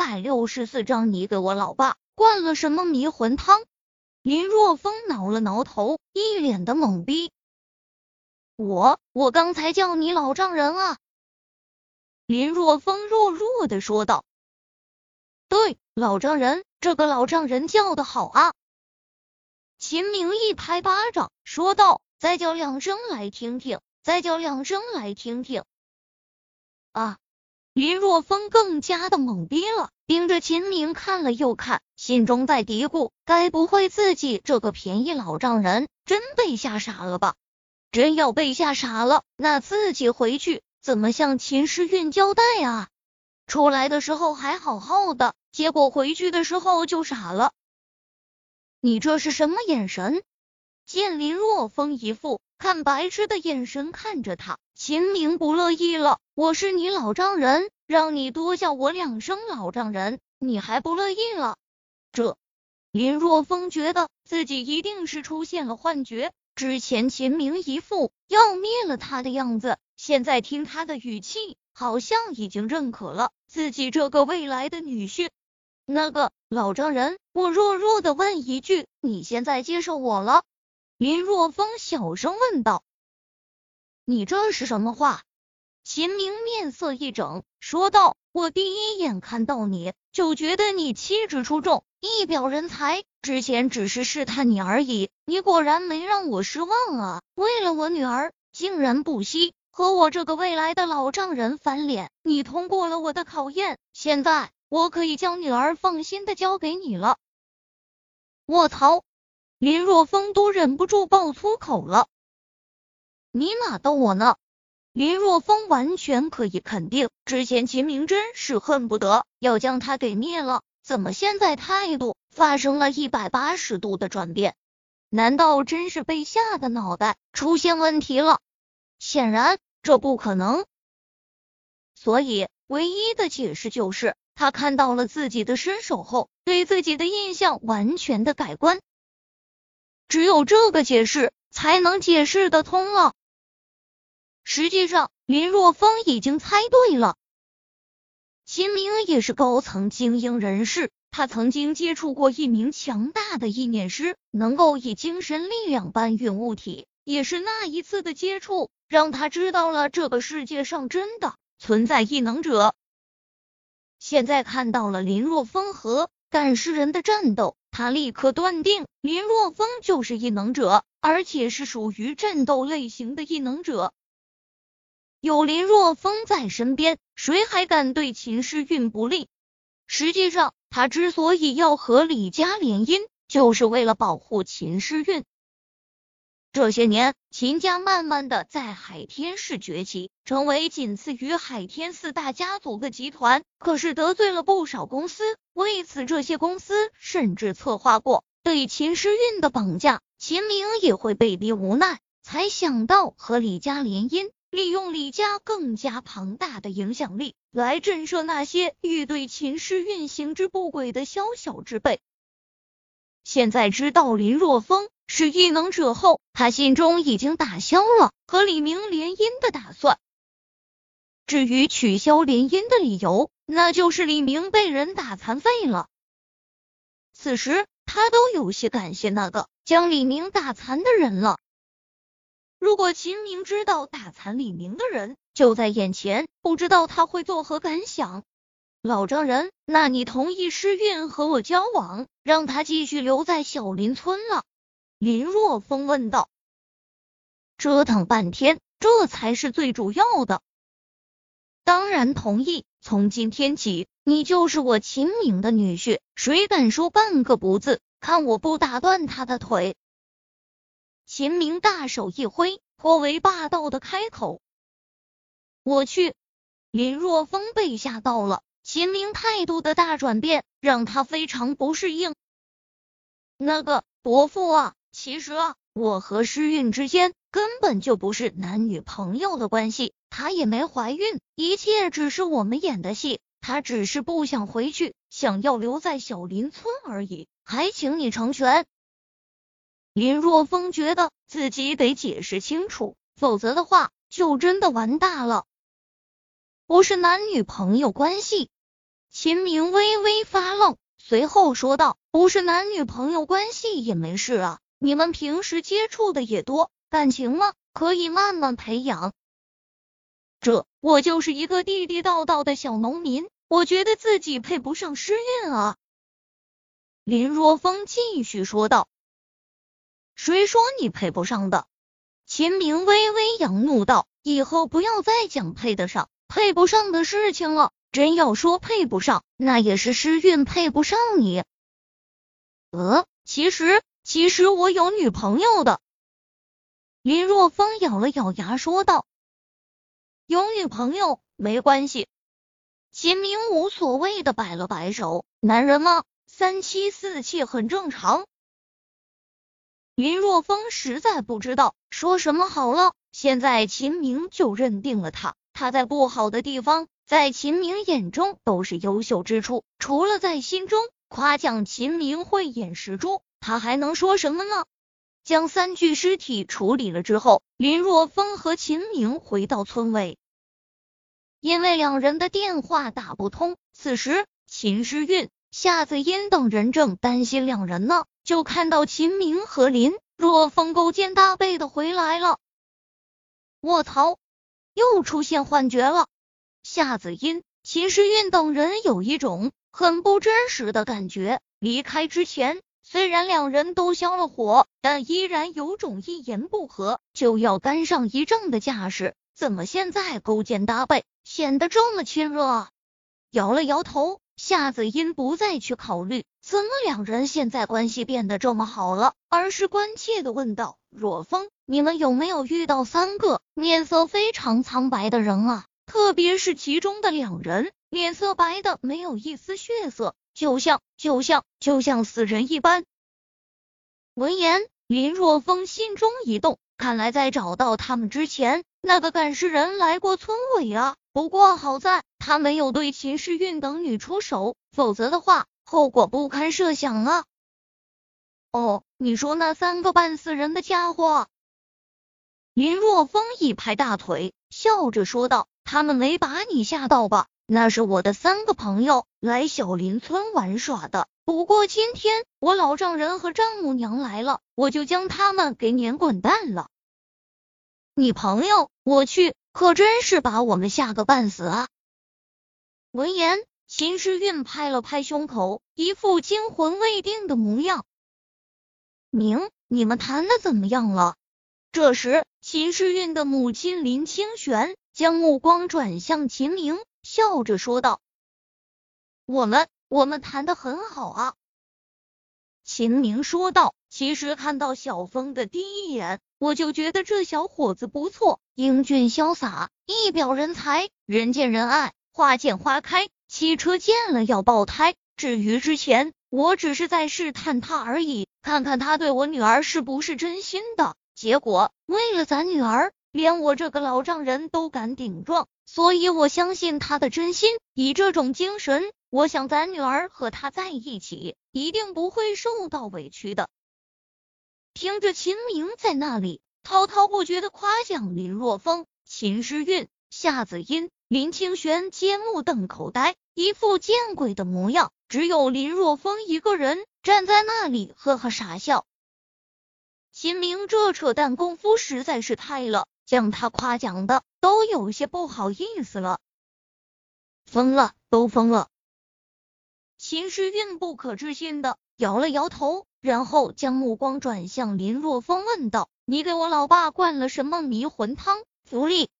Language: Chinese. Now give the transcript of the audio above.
百六十四章，你给我老爸灌了什么迷魂汤？林若风挠了挠头，一脸的懵逼。我我刚才叫你老丈人啊！林若风弱弱的说道。对，老丈人，这个老丈人叫的好啊！秦明一拍巴掌，说道：“再叫两声来听听，再叫两声来听听。”啊！林若风更加的懵逼了，盯着秦明看了又看，心中在嘀咕：该不会自己这个便宜老丈人真被吓傻了吧？真要被吓傻了，那自己回去怎么向秦诗韵交代啊？出来的时候还好好的，结果回去的时候就傻了。你这是什么眼神？见林若风一副看白痴的眼神看着他。秦明不乐意了，我是你老丈人，让你多叫我两声老丈人，你还不乐意了？这林若风觉得自己一定是出现了幻觉，之前秦明一副要灭了他的样子，现在听他的语气，好像已经认可了自己这个未来的女婿。那个老丈人，我弱弱的问一句，你现在接受我了？林若风小声问道。你这是什么话？秦明面色一整，说道：“我第一眼看到你就觉得你气质出众，一表人才。之前只是试探你而已，你果然没让我失望啊！为了我女儿，竟然不惜和我这个未来的老丈人翻脸。你通过了我的考验，现在我可以将女儿放心的交给你了。”我操！林若风都忍不住爆粗口了。你哪逗我呢？林若风完全可以肯定，之前秦明真是恨不得要将他给灭了，怎么现在态度发生了一百八十度的转变？难道真是被吓得脑袋出现问题了？显然这不可能，所以唯一的解释就是他看到了自己的身手后，对自己的印象完全的改观。只有这个解释才能解释得通了。实际上，林若风已经猜对了。秦明也是高层精英人士，他曾经接触过一名强大的意念师，能够以精神力量搬运物体。也是那一次的接触，让他知道了这个世界上真的存在异能者。现在看到了林若风和赶尸人的战斗，他立刻断定林若风就是异能者，而且是属于战斗类型的异能者。有林若风在身边，谁还敢对秦诗韵不利？实际上，他之所以要和李家联姻，就是为了保护秦诗韵。这些年，秦家慢慢的在海天市崛起，成为仅次于海天四大家族的集团。可是得罪了不少公司，为此这些公司甚至策划过对秦诗韵的绑架。秦明也会被逼无奈，才想到和李家联姻。利用李家更加庞大的影响力来震慑那些欲对秦氏运行之不轨的宵小之辈。现在知道林若风是异能者后，他心中已经打消了和李明联姻的打算。至于取消联姻的理由，那就是李明被人打残废了。此时他都有些感谢那个将李明打残的人了。如果秦明知道打残李明的人就在眼前，不知道他会作何感想。老丈人，那你同意诗韵和我交往，让他继续留在小林村了？林若风问道。折腾半天，这才是最主要的。当然同意，从今天起，你就是我秦明的女婿，谁敢说半个不字，看我不打断他的腿！秦明大手一挥，颇为霸道的开口：“我去！”林若风被吓到了，秦明态度的大转变让他非常不适应。那个伯父啊，其实啊，我和诗韵之间根本就不是男女朋友的关系，她也没怀孕，一切只是我们演的戏。她只是不想回去，想要留在小林村而已，还请你成全。林若风觉得自己得解释清楚，否则的话就真的完大了。不是男女朋友关系。秦明微微发愣，随后说道：“不是男女朋友关系也没事啊，你们平时接触的也多，感情嘛，可以慢慢培养。这我就是一个地地道道的小农民，我觉得自己配不上诗韵啊。”林若风继续说道：“谁说你配不上的？”秦明微微扬怒道：“以后不要再讲配得上、配不上的事情了。”真要说配不上，那也是诗韵配不上你。呃，其实其实我有女朋友的。林若风咬了咬牙说道：“有女朋友没关系。”秦明无所谓的摆了摆手：“男人嘛，三妻四妾很正常。”林若风实在不知道说什么好了。现在秦明就认定了他，他在不好的地方。在秦明眼中都是优秀之处，除了在心中夸奖秦明慧眼识珠，他还能说什么呢？将三具尸体处理了之后，林若风和秦明回到村委，因为两人的电话打不通。此时，秦诗韵、夏子音等人正担心两人呢，就看到秦明和林若风勾肩搭背的回来了。卧槽，又出现幻觉了！夏子音、秦时运等人有一种很不真实的感觉。离开之前，虽然两人都消了火，但依然有种一言不合就要干上一仗的架势。怎么现在勾肩搭背，显得这么亲热？摇了摇头，夏子音不再去考虑怎么两人现在关系变得这么好了，而是关切的问道：“若风，你们有没有遇到三个面色非常苍白的人啊？”特别是其中的两人，脸色白的没有一丝血色，就像就像就像死人一般。闻言，林若风心中一动，看来在找到他们之前，那个赶尸人来过村委啊。不过好在他没有对秦世韵等女出手，否则的话，后果不堪设想啊。哦，你说那三个半死人的家伙？林若风一拍大腿，笑着说道。他们没把你吓到吧？那是我的三个朋友来小林村玩耍的。不过今天我老丈人和丈母娘来了，我就将他们给撵滚蛋了。你朋友，我去，可真是把我们吓个半死啊！闻言，秦时运拍了拍胸口，一副惊魂未定的模样。明，你们谈的怎么样了？这时，秦时运的母亲林清玄。将目光转向秦明，笑着说道：“我们我们谈的很好啊。”秦明说道：“其实看到小峰的第一眼，我就觉得这小伙子不错，英俊潇洒，一表人才，人见人爱，花见花开，汽车见了要爆胎。至于之前，我只是在试探他而已，看看他对我女儿是不是真心的。结果为了咱女儿。”连我这个老丈人都敢顶撞，所以我相信他的真心。以这种精神，我想咱女儿和他在一起，一定不会受到委屈的。听着秦明在那里滔滔不绝的夸奖林若风、秦诗韵、夏子音、林清玄，皆目瞪口呆，一副见鬼的模样。只有林若风一个人站在那里呵呵傻笑。秦明这扯淡功夫实在是太了。将他夸奖的都有些不好意思了，疯了，都疯了。秦时运不可置信的摇了摇头，然后将目光转向林若风，问道：“你给我老爸灌了什么迷魂汤？福利